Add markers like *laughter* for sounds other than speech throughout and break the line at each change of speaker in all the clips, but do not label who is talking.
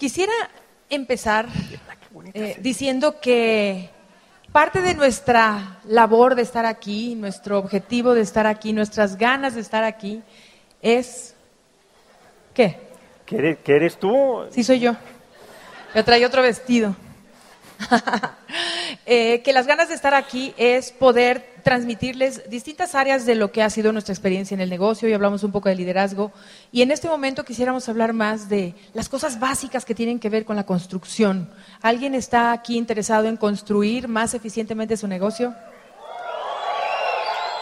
Quisiera empezar eh, diciendo que parte de nuestra labor de estar aquí, nuestro objetivo de estar aquí, nuestras ganas de estar aquí, es... ¿Qué?
¿Qué eres, qué eres tú?
Sí, soy yo. Me trae otro vestido. *laughs* Eh, que las ganas de estar aquí es poder transmitirles distintas áreas de lo que ha sido nuestra experiencia en el negocio y hablamos un poco de liderazgo. Y en este momento quisiéramos hablar más de las cosas básicas que tienen que ver con la construcción. ¿Alguien está aquí interesado en construir más eficientemente su negocio?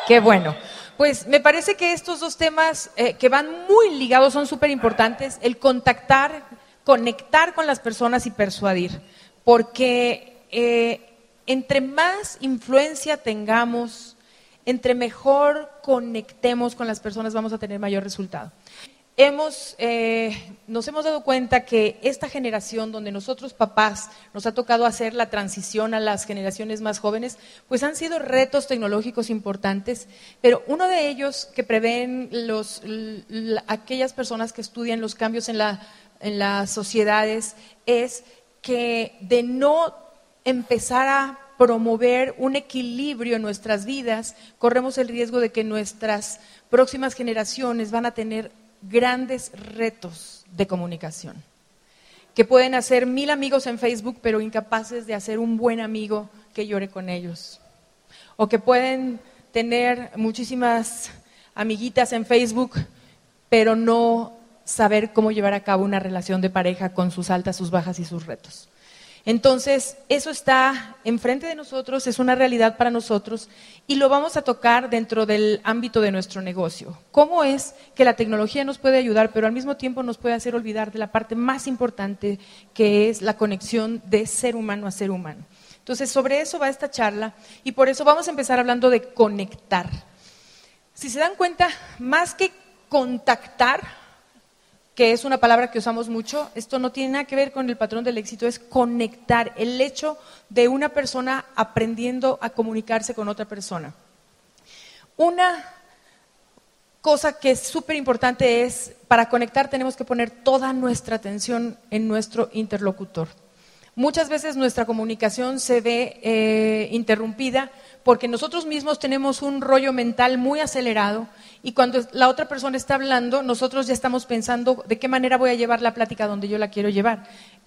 Qué bueno. Pues me parece que estos dos temas eh, que van muy ligados son súper importantes, el contactar, conectar con las personas y persuadir porque eh, entre más influencia tengamos, entre mejor conectemos con las personas, vamos a tener mayor resultado. Hemos, eh, nos hemos dado cuenta que esta generación, donde nosotros papás nos ha tocado hacer la transición a las generaciones más jóvenes, pues han sido retos tecnológicos importantes, pero uno de ellos que prevén los, aquellas personas que estudian los cambios en, la, en las sociedades es que de no empezar a promover un equilibrio en nuestras vidas, corremos el riesgo de que nuestras próximas generaciones van a tener grandes retos de comunicación, que pueden hacer mil amigos en Facebook, pero incapaces de hacer un buen amigo que llore con ellos, o que pueden tener muchísimas amiguitas en Facebook, pero no saber cómo llevar a cabo una relación de pareja con sus altas, sus bajas y sus retos. Entonces, eso está enfrente de nosotros, es una realidad para nosotros y lo vamos a tocar dentro del ámbito de nuestro negocio. ¿Cómo es que la tecnología nos puede ayudar, pero al mismo tiempo nos puede hacer olvidar de la parte más importante, que es la conexión de ser humano a ser humano? Entonces, sobre eso va esta charla y por eso vamos a empezar hablando de conectar. Si se dan cuenta, más que contactar, que es una palabra que usamos mucho, esto no tiene nada que ver con el patrón del éxito, es conectar, el hecho de una persona aprendiendo a comunicarse con otra persona. Una cosa que es súper importante es, para conectar tenemos que poner toda nuestra atención en nuestro interlocutor. Muchas veces nuestra comunicación se ve eh, interrumpida porque nosotros mismos tenemos un rollo mental muy acelerado y cuando la otra persona está hablando, nosotros ya estamos pensando de qué manera voy a llevar la plática donde yo la quiero llevar.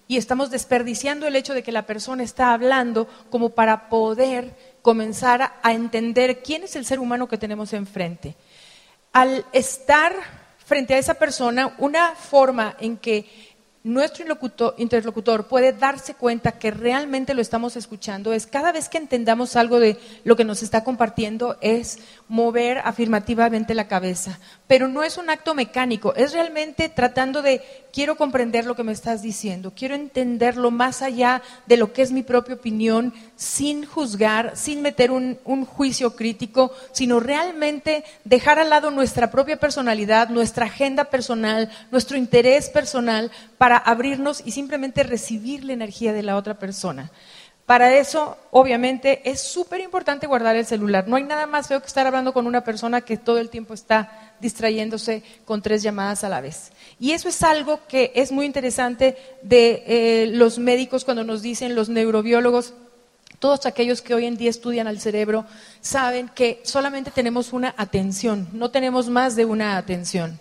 Y estamos desperdiciando el hecho de que la persona está hablando como para poder comenzar a entender quién es el ser humano que tenemos enfrente. Al estar frente a esa persona, una forma en que nuestro interlocutor puede darse cuenta que realmente lo estamos escuchando es cada vez que entendamos algo de lo que nos está compartiendo es mover afirmativamente la cabeza. Pero no es un acto mecánico, es realmente tratando de quiero comprender lo que me estás diciendo, quiero entenderlo más allá de lo que es mi propia opinión, sin juzgar, sin meter un, un juicio crítico, sino realmente dejar al lado nuestra propia personalidad, nuestra agenda personal, nuestro interés personal para abrirnos y simplemente recibir la energía de la otra persona. Para eso, obviamente, es súper importante guardar el celular. No hay nada más feo que estar hablando con una persona que todo el tiempo está distrayéndose con tres llamadas a la vez. Y eso es algo que es muy interesante de eh, los médicos cuando nos dicen, los neurobiólogos, todos aquellos que hoy en día estudian al cerebro, saben que solamente tenemos una atención, no tenemos más de una atención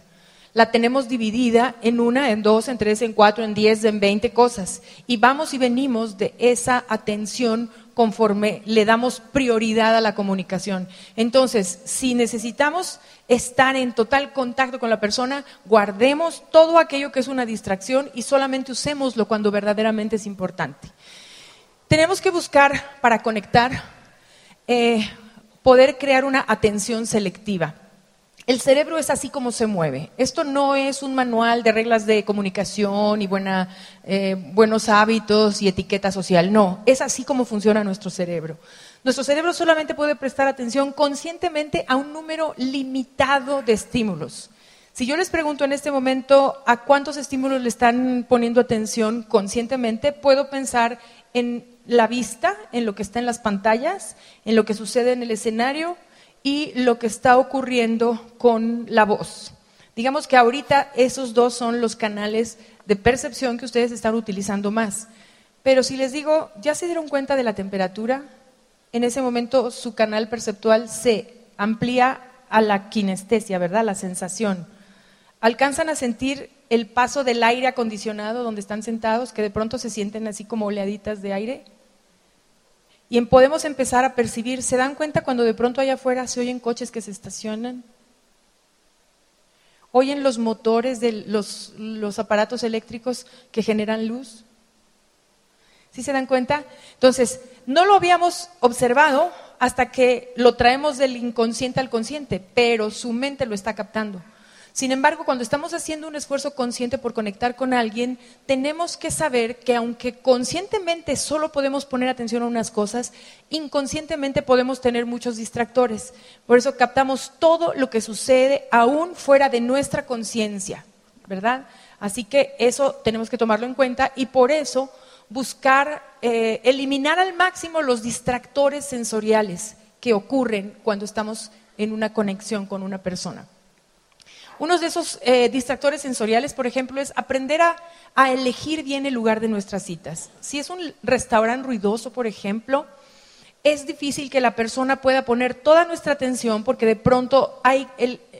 la tenemos dividida en una, en dos, en tres, en cuatro, en diez, en veinte cosas. Y vamos y venimos de esa atención conforme le damos prioridad a la comunicación. Entonces, si necesitamos estar en total contacto con la persona, guardemos todo aquello que es una distracción y solamente usémoslo cuando verdaderamente es importante. Tenemos que buscar para conectar, eh, poder crear una atención selectiva. El cerebro es así como se mueve. Esto no es un manual de reglas de comunicación y eh, buenos hábitos y etiqueta social. No, es así como funciona nuestro cerebro. Nuestro cerebro solamente puede prestar atención conscientemente a un número limitado de estímulos. Si yo les pregunto en este momento a cuántos estímulos le están poniendo atención conscientemente, puedo pensar en la vista, en lo que está en las pantallas, en lo que sucede en el escenario, y lo que está ocurriendo con la voz. Digamos que ahorita esos dos son los canales de percepción que ustedes están utilizando más. Pero si les digo, ¿ya se dieron cuenta de la temperatura? En ese momento su canal perceptual se amplía a la kinestesia, ¿verdad? La sensación. ¿Alcanzan a sentir el paso del aire acondicionado donde están sentados, que de pronto se sienten así como oleaditas de aire? Y podemos empezar a percibir, ¿se dan cuenta cuando de pronto allá afuera se oyen coches que se estacionan? ¿Oyen los motores de los, los aparatos eléctricos que generan luz? ¿Sí se dan cuenta? Entonces, no lo habíamos observado hasta que lo traemos del inconsciente al consciente, pero su mente lo está captando. Sin embargo, cuando estamos haciendo un esfuerzo consciente por conectar con alguien, tenemos que saber que aunque conscientemente solo podemos poner atención a unas cosas, inconscientemente podemos tener muchos distractores. Por eso captamos todo lo que sucede aún fuera de nuestra conciencia, ¿verdad? Así que eso tenemos que tomarlo en cuenta y por eso buscar eh, eliminar al máximo los distractores sensoriales que ocurren cuando estamos en una conexión con una persona. Uno de esos eh, distractores sensoriales, por ejemplo, es aprender a, elegir bien el lugar de nuestras citas. Si es un restaurante ruidoso, por ejemplo, es difícil que la persona pueda poner toda nuestra atención porque de pronto hay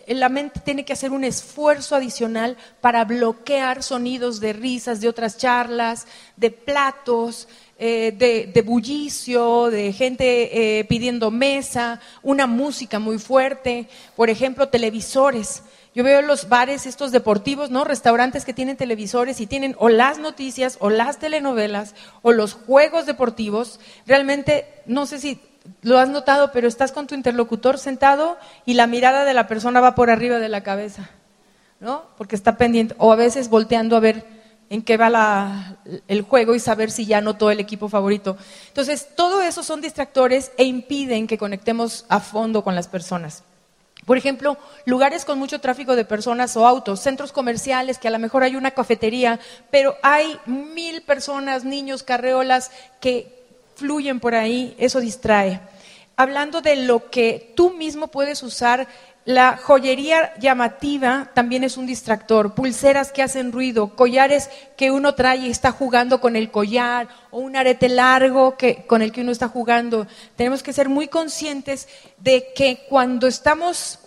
la mente tiene que hacer un esfuerzo adicional para bloquear sonidos de risas de otras charlas, de platos, eh, de, bullicio, de gente eh, pidiendo mesa, una música muy fuerte, por ejemplo, televisores. Yo veo los bares estos deportivos, ¿no? Restaurantes que tienen televisores y tienen o las noticias o las telenovelas o los juegos deportivos. Realmente, no sé si lo has notado, pero estás con tu interlocutor sentado y la mirada de la persona va por arriba de la cabeza, ¿no? Porque está pendiente o a veces volteando a ver en qué va el juego y saber si ya anotó el equipo favorito. Entonces, todo eso son distractores e impiden que conectemos a fondo con las personas. Por ejemplo, lugares con mucho tráfico de personas o autos, centros comerciales que a lo mejor hay una cafetería, pero hay mil personas, niños, carreolas que fluyen por ahí, eso distrae. Hablando de lo que tú mismo puedes usar, la joyería llamativa también es un distractor, pulseras que hacen ruido, collares que uno trae y está jugando con el collar o un arete largo que, con el que uno está jugando. Tenemos que ser muy conscientes de que cuando estamos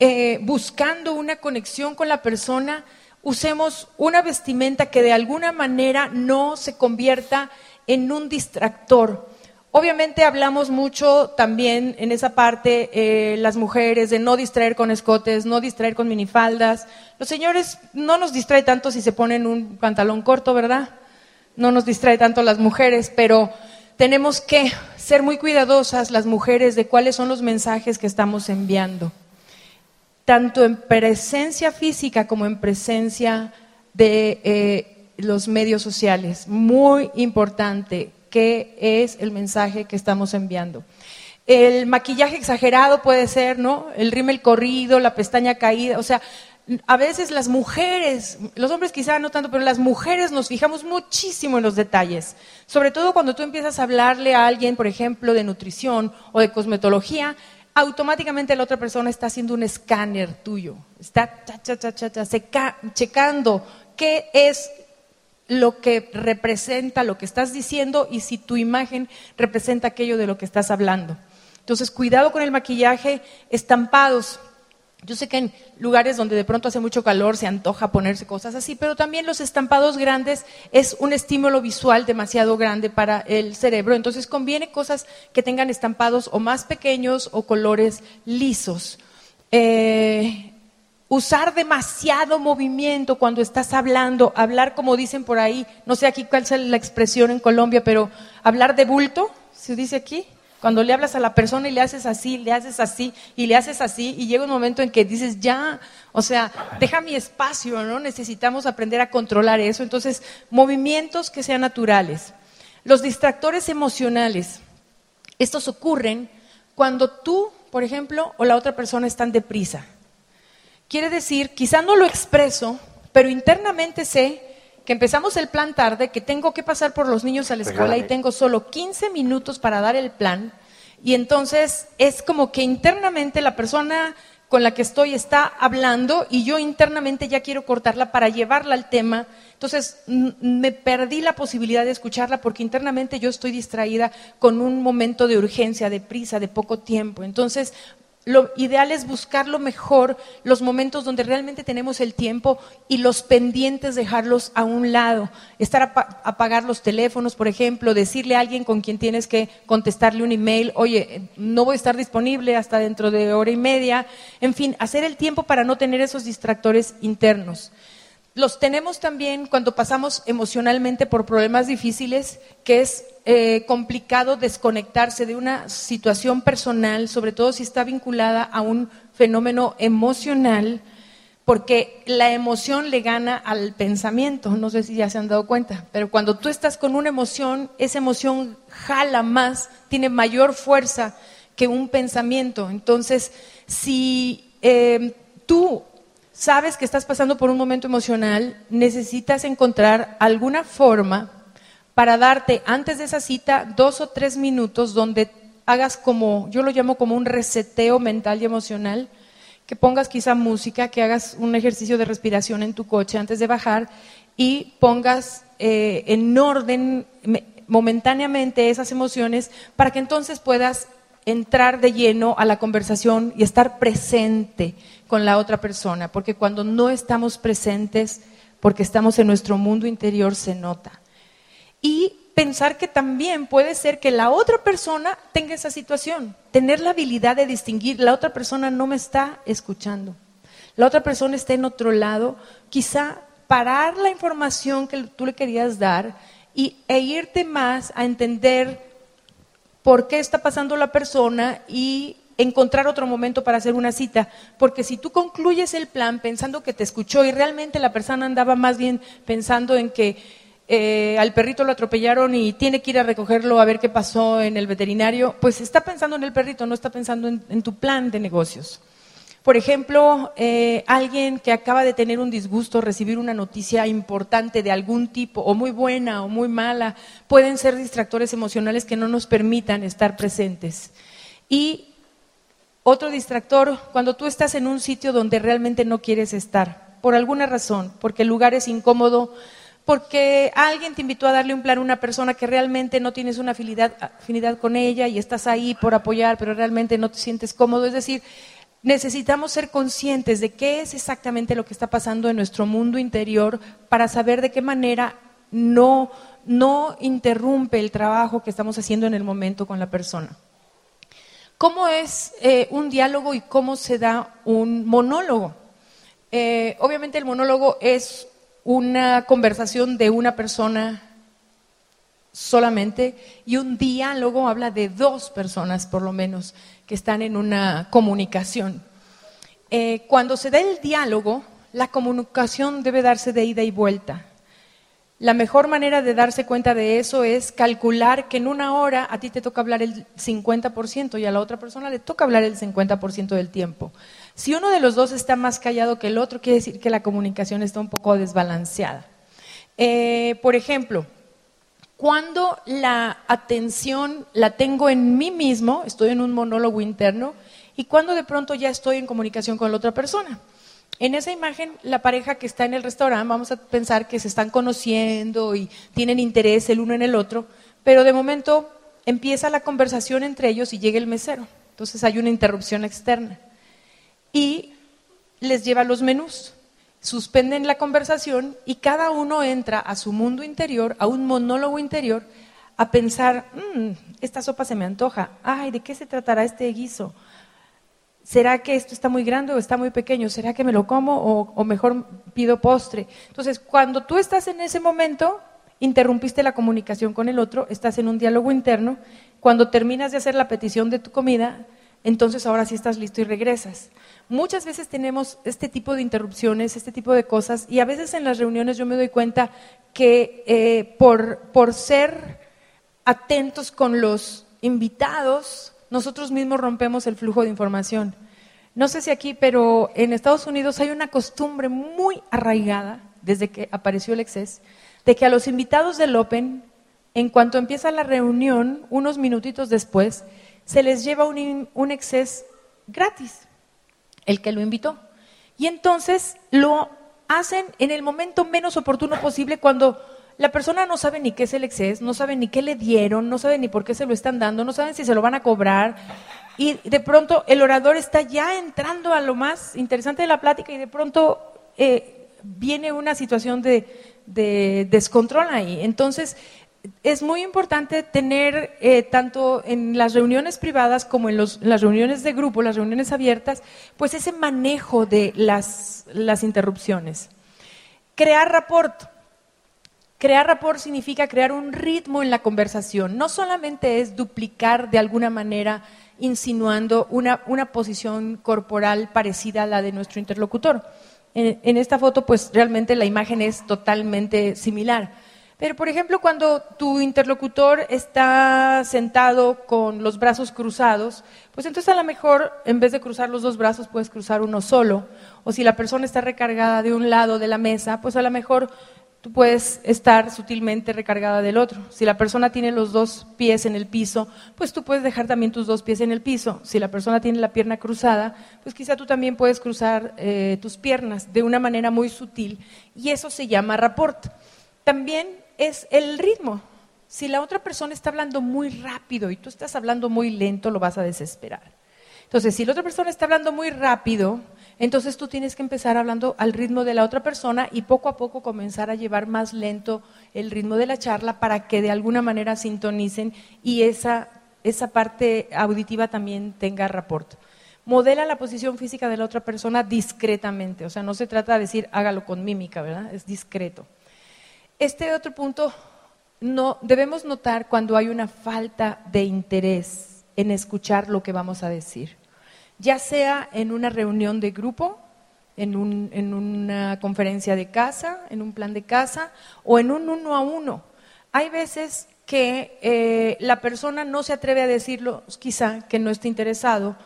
eh, buscando una conexión con la persona, usemos una vestimenta que de alguna manera no se convierta en un distractor. Obviamente hablamos mucho también en esa parte eh, las mujeres de no distraer con escotes, no distraer con minifaldas. Los señores no nos distrae tanto si se ponen un pantalón corto, ¿verdad? No nos distrae tanto las mujeres, pero tenemos que ser muy cuidadosas las mujeres de cuáles son los mensajes que estamos enviando, tanto en presencia física como en presencia de eh, los medios sociales. Muy importante qué es el mensaje que estamos enviando. El maquillaje exagerado puede ser, ¿no? El rímel corrido, la pestaña caída, o sea, a veces las mujeres, los hombres quizá no tanto, pero las mujeres nos fijamos muchísimo en los detalles. Sobre todo cuando tú empiezas a hablarle a alguien, por ejemplo, de nutrición o de cosmetología, automáticamente la otra persona está haciendo un escáner tuyo, está checando qué es lo que representa lo que estás diciendo y si tu imagen representa aquello de lo que estás hablando. Entonces, cuidado con el maquillaje, estampados. Yo sé que en lugares donde de pronto hace mucho calor se antoja ponerse cosas así, pero también los estampados grandes es un estímulo visual demasiado grande para el cerebro. Entonces conviene cosas que tengan estampados o más pequeños o colores lisos. Eh, usar demasiado movimiento cuando estás hablando, hablar como dicen por ahí, no sé aquí cuál es la expresión en Colombia, pero hablar de bulto, se dice aquí, cuando le hablas a la persona y le haces así, le haces así y le haces así y llega un momento en que dices, ya, o sea, deja mi espacio, ¿no? Necesitamos aprender a controlar eso. Entonces, movimientos que sean naturales. Los distractores emocionales, estos ocurren cuando tú, por ejemplo, o la otra persona están deprisa. Quiere decir, quizá no lo expreso, pero internamente sé que empezamos el plan tarde, que tengo que pasar por los niños a la escuela y tengo solo 15 minutos para dar el plan. Y entonces es como que internamente la persona con la que estoy está hablando y yo internamente ya quiero cortarla para llevarla al tema. Entonces me perdí la posibilidad de escucharla porque internamente yo estoy distraída con un momento de urgencia, de prisa, de poco tiempo. Entonces lo ideal es buscar lo mejor, los momentos donde realmente tenemos el tiempo y los pendientes dejarlos a un lado. Estar a apagar los teléfonos, por ejemplo, decirle a alguien con quien tienes que contestarle un email, oye, no voy a estar disponible hasta dentro de hora y media. En fin, hacer el tiempo para no tener esos distractores internos. Los tenemos también cuando pasamos emocionalmente por problemas difíciles, que es eh, complicado desconectarse de una situación personal, sobre todo si está vinculada a un fenómeno emocional, porque la emoción le gana al pensamiento, no sé si ya se han dado cuenta, pero cuando tú estás con una emoción, esa emoción jala más, tiene mayor fuerza que un pensamiento. Entonces, si eh, tú sabes que estás pasando por un momento emocional, necesitas encontrar alguna forma para darte antes de esa cita dos o tres minutos donde hagas como, yo lo llamo como un reseteo mental y emocional, que pongas quizá música, que hagas un ejercicio de respiración en tu coche antes de bajar y pongas eh, en orden momentáneamente esas emociones para que entonces puedas entrar de lleno a la conversación y estar presente con la otra persona, porque cuando no estamos presentes, porque estamos en nuestro mundo interior, se nota. Y pensar que también puede ser que la otra persona tenga esa situación, tener la habilidad de distinguir, la otra persona no me está escuchando, la otra persona está en otro lado, quizá parar la información que tú le querías dar y, e irte más a entender por qué está pasando la persona y encontrar otro momento para hacer una cita, porque si tú concluyes el plan pensando que te escuchó y realmente la persona andaba más bien pensando en que eh, al perrito lo atropellaron y tiene que ir a recogerlo a ver qué pasó en el veterinario, pues está pensando en el perrito, no está pensando en, tu plan de negocios. Por ejemplo, eh, alguien que acaba de tener un disgusto, recibir una noticia importante de algún tipo, o muy buena o muy mala, pueden ser distractores emocionales que no nos permitan estar presentes. Y otro distractor, cuando tú estás en un sitio donde realmente no quieres estar, por alguna razón, porque el lugar es incómodo, porque alguien te invitó a darle un plan a una persona que realmente no tienes una afinidad, afinidad con ella y estás ahí por apoyar, pero realmente no te sientes cómodo. Es decir, necesitamos ser conscientes de qué es exactamente lo que está pasando en nuestro mundo interior para saber de qué manera no, no interrumpe el trabajo que estamos haciendo en el momento con la persona. ¿Cómo es eh, un diálogo y cómo se da un monólogo? Eh, obviamente el monólogo es una conversación de una persona solamente y un diálogo habla de dos personas por lo menos que están en una comunicación. Eh, cuando se da el diálogo, la comunicación debe darse de ida y vuelta. La mejor manera de darse cuenta de eso es calcular que en una hora a ti te toca hablar el 50% y a la otra persona le toca hablar el 50% del tiempo. Si uno de los dos está más callado que el otro, quiere decir que la comunicación está un poco desbalanceada. Eh, por ejemplo, cuando la atención la tengo en mí mismo, estoy en un monólogo interno, y cuando de pronto ya estoy en comunicación con la otra persona. En esa imagen, la pareja que está en el restaurante, vamos a pensar que se están conociendo y tienen interés el uno en el otro, pero de momento empieza la conversación entre ellos y llega el mesero. Entonces hay una interrupción externa. Y les lleva los menús. Suspenden la conversación y cada uno entra a su mundo interior, a un monólogo interior, a pensar, mm, esta sopa se me antoja, ay, ¿de qué se tratará este guiso? ¿Será que esto está muy grande o está muy pequeño? ¿Será que me lo como o, mejor pido postre? Entonces, cuando tú estás en ese momento, interrumpiste la comunicación con el otro, estás en un diálogo interno, cuando terminas de hacer la petición de tu comida, entonces ahora sí estás listo y regresas. Muchas veces tenemos este tipo de interrupciones, este tipo de cosas, y a veces en las reuniones yo me doy cuenta que eh, por, por ser atentos con los invitados, nosotros mismos rompemos el flujo de información. No sé si aquí, pero en Estados Unidos hay una costumbre muy arraigada, desde que apareció el exceso, de que a los invitados del Open, en cuanto empieza la reunión, unos minutitos después, se les lleva un, un gratis. el que lo invitó. Y entonces lo hacen en el momento menos oportuno posible cuando la persona no sabe ni qué es el exceso, no sabe ni qué le dieron, no sabe ni por qué se lo están dando, no saben si se lo van a cobrar. Y de pronto el orador está ya entrando a lo más interesante de la plática y de pronto eh, viene una situación de, de descontrol ahí. Entonces, es muy importante tener, eh, tanto en las reuniones privadas como en, las reuniones de grupo, las reuniones abiertas, pues ese manejo de las, las interrupciones. Crear rapport. Crear rapport significa crear un ritmo en la conversación. No solamente es duplicar de alguna manera, insinuando una, una posición corporal parecida a la de nuestro interlocutor. En, en esta foto, pues realmente la imagen es totalmente similar pero, por ejemplo, cuando tu interlocutor está sentado con los brazos cruzados, pues entonces a lo mejor en vez de cruzar los dos brazos puedes cruzar uno solo. O si la persona está recargada de un lado de la mesa, pues a lo mejor tú puedes estar sutilmente recargada del otro. Si la persona tiene los dos pies en el piso, pues tú puedes dejar también tus dos pies en el piso. Si la persona tiene la pierna cruzada, pues quizá tú también puedes cruzar eh, tus piernas de una manera muy sutil y eso se llama rapport. También es el ritmo. Si la otra persona está hablando muy rápido y tú estás hablando muy lento, lo vas a desesperar. Entonces, si la otra persona está hablando muy rápido, entonces tú tienes que empezar hablando al ritmo de la otra persona y poco a poco comenzar a llevar más lento el ritmo de la charla para que de alguna manera sintonicen y esa, esa parte auditiva también tenga rapport. Modela la posición física de la otra persona discretamente, o sea, no se trata de decir hágalo con mímica, ¿verdad? Es discreto. Este otro punto, no, debemos notar cuando hay una falta de interés en escuchar lo que vamos a decir, ya sea en una reunión de grupo, en, una conferencia de casa, en un plan de casa o en un uno a uno. Hay veces que eh, la persona no se atreve a decirlo, quizá que no esté interesado,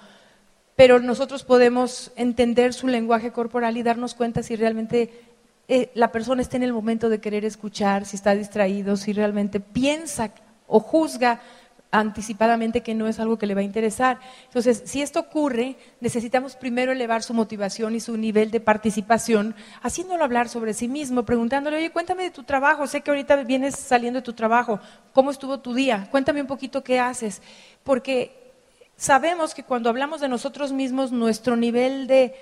pero nosotros podemos entender su lenguaje corporal y darnos cuenta si realmente eh, la persona está en el momento de querer escuchar, si está distraído, si realmente piensa o juzga anticipadamente que no es algo que le va a interesar. Entonces, si esto ocurre, necesitamos primero elevar su motivación y su nivel de participación, haciéndolo hablar sobre sí mismo, preguntándole, oye, cuéntame de tu trabajo, sé que ahorita vienes saliendo de tu trabajo, ¿cómo estuvo tu día? Cuéntame un poquito qué haces, porque sabemos que cuando hablamos de nosotros mismos, nuestro nivel de...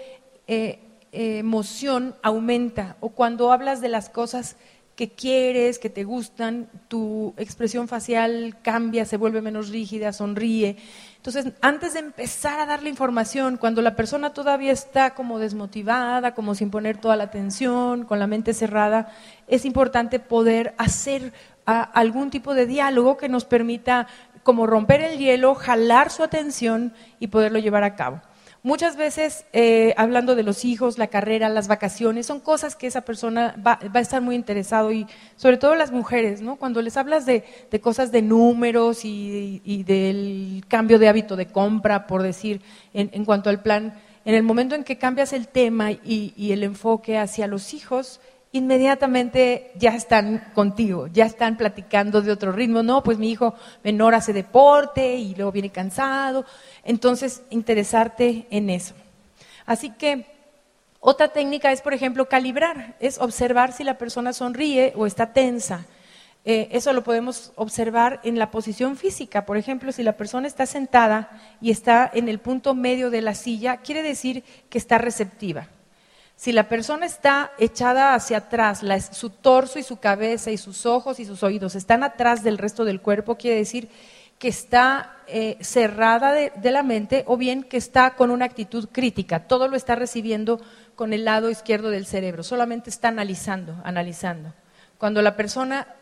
Eh, emoción aumenta o cuando hablas de las cosas que quieres, que te gustan, tu expresión facial cambia, se vuelve menos rígida, sonríe. Entonces, antes de empezar a darle información, cuando la persona todavía está como desmotivada, como sin poner toda la atención, con la mente cerrada, es importante poder hacer algún tipo de diálogo que nos permita como romper el hielo, jalar su atención y poderlo llevar a cabo. Muchas veces, eh, hablando de los hijos, la carrera, las vacaciones, son cosas que esa persona va, a estar muy interesado y sobre todo las mujeres, ¿no? Cuando les hablas de, cosas de números y, del cambio de hábito de compra, por decir, en, cuanto al plan, en el momento en que cambias el tema y el enfoque hacia los hijos, inmediatamente ya están contigo, ya están platicando de otro ritmo. No, pues mi hijo menor hace deporte y luego viene cansado. Entonces, interesarte en eso. Así que otra técnica es, por ejemplo, calibrar, es observar si la persona sonríe o está tensa. Eh, eso lo podemos observar en la posición física. Por ejemplo, si la persona está sentada y está en el punto medio de la silla, quiere decir que está receptiva. Si la persona está echada hacia atrás, su torso y su cabeza y sus ojos y sus oídos están atrás del resto del cuerpo, quiere decir que está eh, cerrada de, la mente o bien que está con una actitud crítica. Todo lo está recibiendo con el lado izquierdo del cerebro, solamente está analizando, analizando. Cuando la persona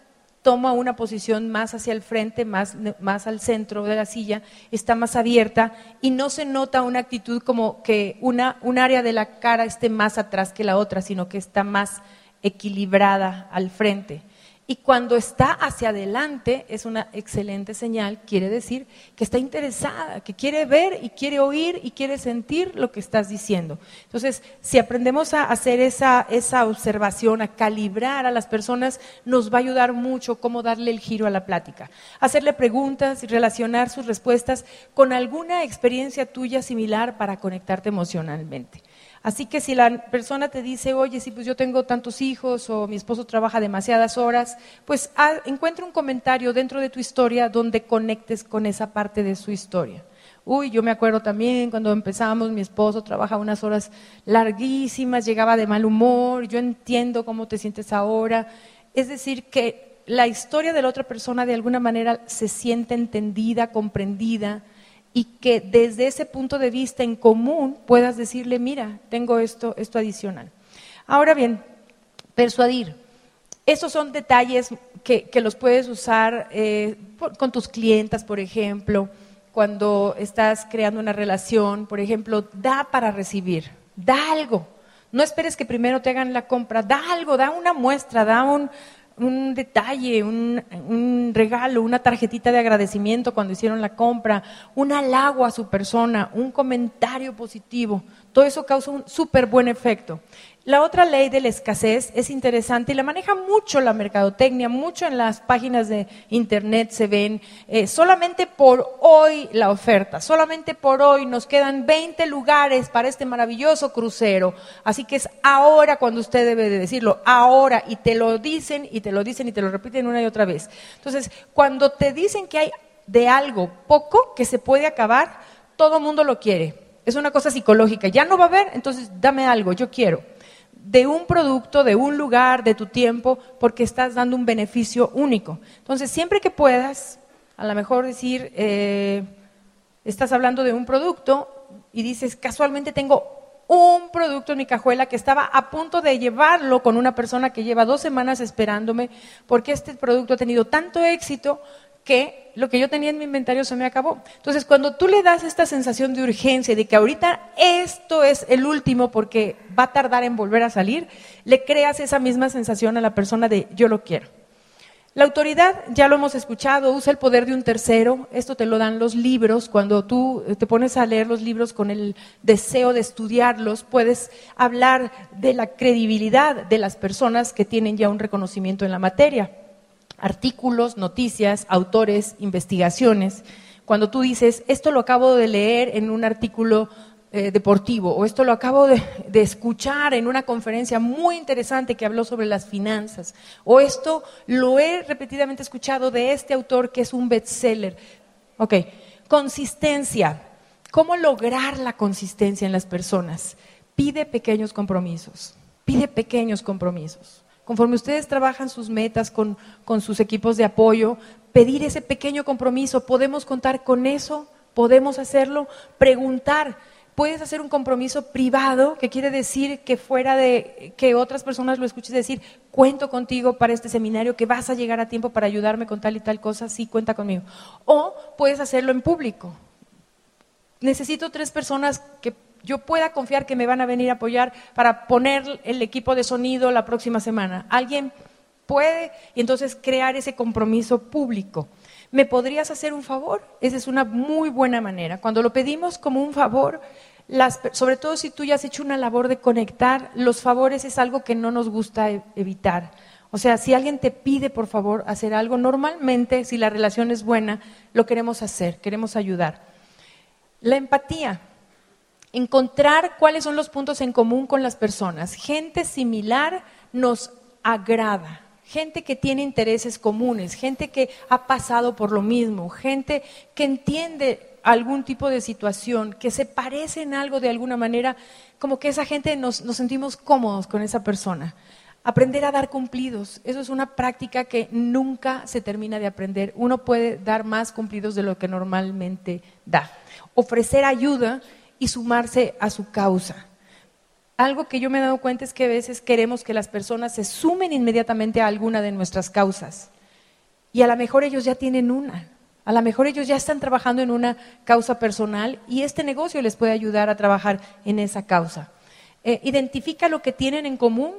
toma una posición más hacia el frente, más, más al centro de la silla, está más abierta y no se nota una actitud como que una, un área de la cara esté más atrás que la otra, sino que está más equilibrada al frente. Y cuando está hacia adelante es una excelente señal, quiere decir que está interesada, que quiere ver y quiere oír y quiere sentir lo que estás diciendo. Entonces, si aprendemos a hacer esa, esa observación, a calibrar a las personas, nos va a ayudar mucho cómo darle el giro a la plática. Hacerle preguntas y relacionar sus respuestas con alguna experiencia tuya similar para conectarte emocionalmente. Así que si la persona te dice, oye, si pues yo tengo tantos hijos o mi esposo trabaja demasiadas horas, pues encuentra un comentario dentro de tu historia donde conectes con esa parte de su historia. Uy, yo me acuerdo también cuando empezamos, mi esposo trabaja unas horas larguísimas, llegaba de mal humor, yo entiendo cómo te sientes ahora. Es decir, que la historia de la otra persona de alguna manera se siente entendida, comprendida, y que desde ese punto de vista en común puedas decirle, mira, tengo esto, esto adicional. Ahora bien, persuadir. Esos son detalles que, los puedes usar eh, con tus clientas, por ejemplo, cuando estás creando una relación, por ejemplo, da para recibir, da algo. No esperes que primero te hagan la compra, da algo, da una muestra, da un, un detalle, un, regalo, una tarjetita de agradecimiento cuando hicieron la compra, un halago a su persona, un comentario positivo. Todo eso causa un súper buen efecto. La otra ley de la escasez es interesante y la maneja mucho la mercadotecnia, mucho en las páginas de internet se ven. Eh, solamente por hoy la oferta, solamente por hoy nos quedan 20 lugares para este maravilloso crucero. Así que es ahora cuando usted debe de decirlo, ahora, y te lo dicen y te lo dicen y te lo repiten una y otra vez. Entonces, cuando te dicen que hay de algo poco que se puede acabar, todo mundo lo quiere. Es una cosa psicológica. Ya no va a haber, entonces dame algo, yo quiero de un producto, de un lugar, de tu tiempo, porque estás dando un beneficio único. Entonces, siempre que puedas, a lo mejor decir, eh, estás hablando de un producto y dices, casualmente tengo un producto en mi cajuela que estaba a punto de llevarlo con una persona que lleva dos semanas esperándome porque este producto ha tenido tanto éxito que lo que yo tenía en mi inventario se me acabó. Entonces, cuando tú le das esta sensación de urgencia, de que ahorita esto es el último porque va a tardar en volver a salir, le creas esa misma sensación a la persona de yo lo quiero. La autoridad, ya lo hemos escuchado, usa el poder de un tercero. Esto te lo dan los libros. Cuando tú te pones a leer los libros con el deseo de estudiarlos, puedes hablar de la credibilidad de las personas que tienen ya un reconocimiento en la materia artículos, noticias, autores, investigaciones. Cuando tú dices, esto lo acabo de leer en un artículo eh, deportivo o esto lo acabo de, de, escuchar en una conferencia muy interesante que habló sobre las finanzas o esto lo he repetidamente escuchado de este autor que es un bestseller. Ok, consistencia. ¿Cómo lograr la consistencia en las personas? Pide pequeños compromisos. Pide pequeños compromisos conforme ustedes trabajan sus metas con, sus equipos de apoyo, pedir ese pequeño compromiso, podemos contar con eso, podemos hacerlo, preguntar. Puedes hacer un compromiso privado, que quiere decir que fuera de que otras personas lo escuchen decir, cuento contigo para este seminario, que vas a llegar a tiempo para ayudarme con tal y tal cosa, sí, cuenta conmigo. O puedes hacerlo en público. Necesito tres personas que yo pueda confiar que me van a venir a apoyar para poner el equipo de sonido la próxima semana. Alguien puede y entonces crear ese compromiso público. ¿Me podrías hacer un favor? Esa es una muy buena manera. Cuando lo pedimos como un favor, sobre todo si tú ya has hecho una labor de conectar, los favores es algo que no nos gusta e, evitar. O sea, si alguien te pide por favor hacer algo, normalmente si la relación es buena, lo queremos hacer, queremos ayudar. La empatía encontrar cuáles son los puntos en común con las personas. Gente similar nos agrada, gente que tiene intereses comunes, gente que ha pasado por lo mismo, gente que entiende algún tipo de situación, que se parece en algo de alguna manera, como que esa gente nos, nos sentimos cómodos con esa persona. Aprender a dar cumplidos, eso es una práctica que nunca se termina de aprender. Uno puede dar más cumplidos de lo que normalmente da. Ofrecer ayuda y sumarse a su causa. Algo que yo me he dado cuenta es que a veces queremos que las personas se sumen inmediatamente a alguna de nuestras causas. Y a lo mejor ellos ya tienen una. A lo mejor ellos ya están trabajando en una causa personal y este negocio les puede ayudar a trabajar en esa causa. Eh, identifica lo que tienen en común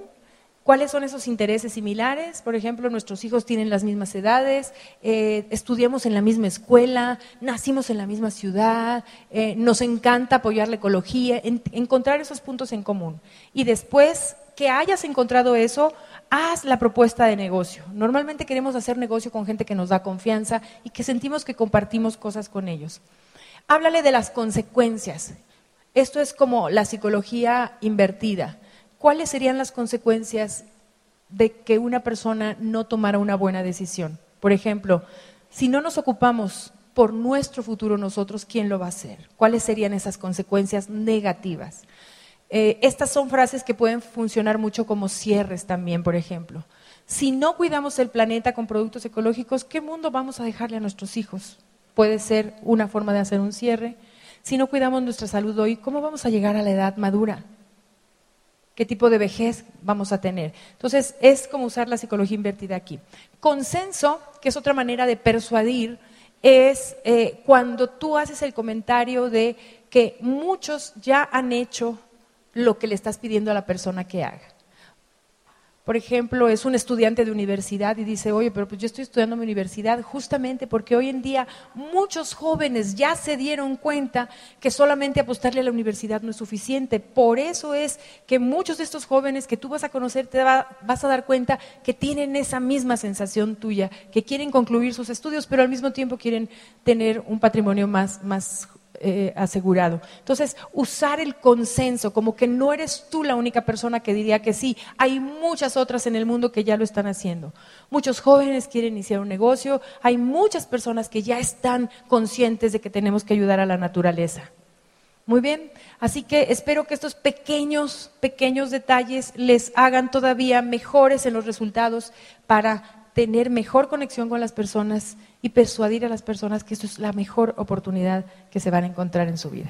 ¿Cuáles son esos intereses similares? Por ejemplo, nuestros hijos tienen las mismas edades, eh, estudiamos en la misma escuela, nacimos en la misma ciudad, eh, nos encanta apoyar la ecología, encontrar esos puntos en común. Y después que hayas encontrado eso, haz la propuesta de negocio. Normalmente queremos hacer negocio con gente que nos da confianza y que sentimos que compartimos cosas con ellos. Háblale de las consecuencias. Esto es como la psicología invertida. ¿Cuáles serían las consecuencias de que una persona no tomara una buena decisión? Por ejemplo, si no nos ocupamos por nuestro futuro nosotros, ¿quién lo va a hacer? ¿Cuáles serían esas consecuencias negativas? Eh, estas son frases que pueden funcionar mucho como cierres también, por ejemplo. Si no cuidamos el planeta con productos ecológicos, ¿qué mundo vamos a dejarle a nuestros hijos? Puede ser una forma de hacer un cierre. Si no cuidamos nuestra salud hoy, ¿cómo vamos a llegar a la edad madura? Qué tipo de vejez vamos a tener. Entonces, es como usar la psicología invertida aquí. Consenso, que es otra manera de persuadir, es eh, cuando tú haces el comentario de que muchos ya han hecho lo que le estás pidiendo a la persona que haga por ejemplo, es un estudiante de universidad y dice, oye, pero pues yo estoy estudiando en mi universidad justamente porque hoy en día muchos jóvenes ya se dieron cuenta que solamente apostarle a la universidad no es suficiente. Por eso es que muchos de estos jóvenes que tú vas a conocer te vas a dar cuenta que tienen esa misma sensación tuya, que quieren concluir sus estudios, pero al mismo tiempo quieren tener un patrimonio más, más eh, asegurado. Entonces, usar el consenso, como que no eres tú la única persona que diría que sí, hay muchas otras en el mundo que ya lo están haciendo. Muchos jóvenes quieren iniciar un negocio, hay muchas personas que ya están conscientes de que tenemos que ayudar a la naturaleza. Muy bien, así que espero que estos pequeños, pequeños detalles les hagan todavía mejores en los resultados para tener mejor conexión con las personas y persuadir a las personas que esto es la mejor oportunidad que se van a encontrar en su vida.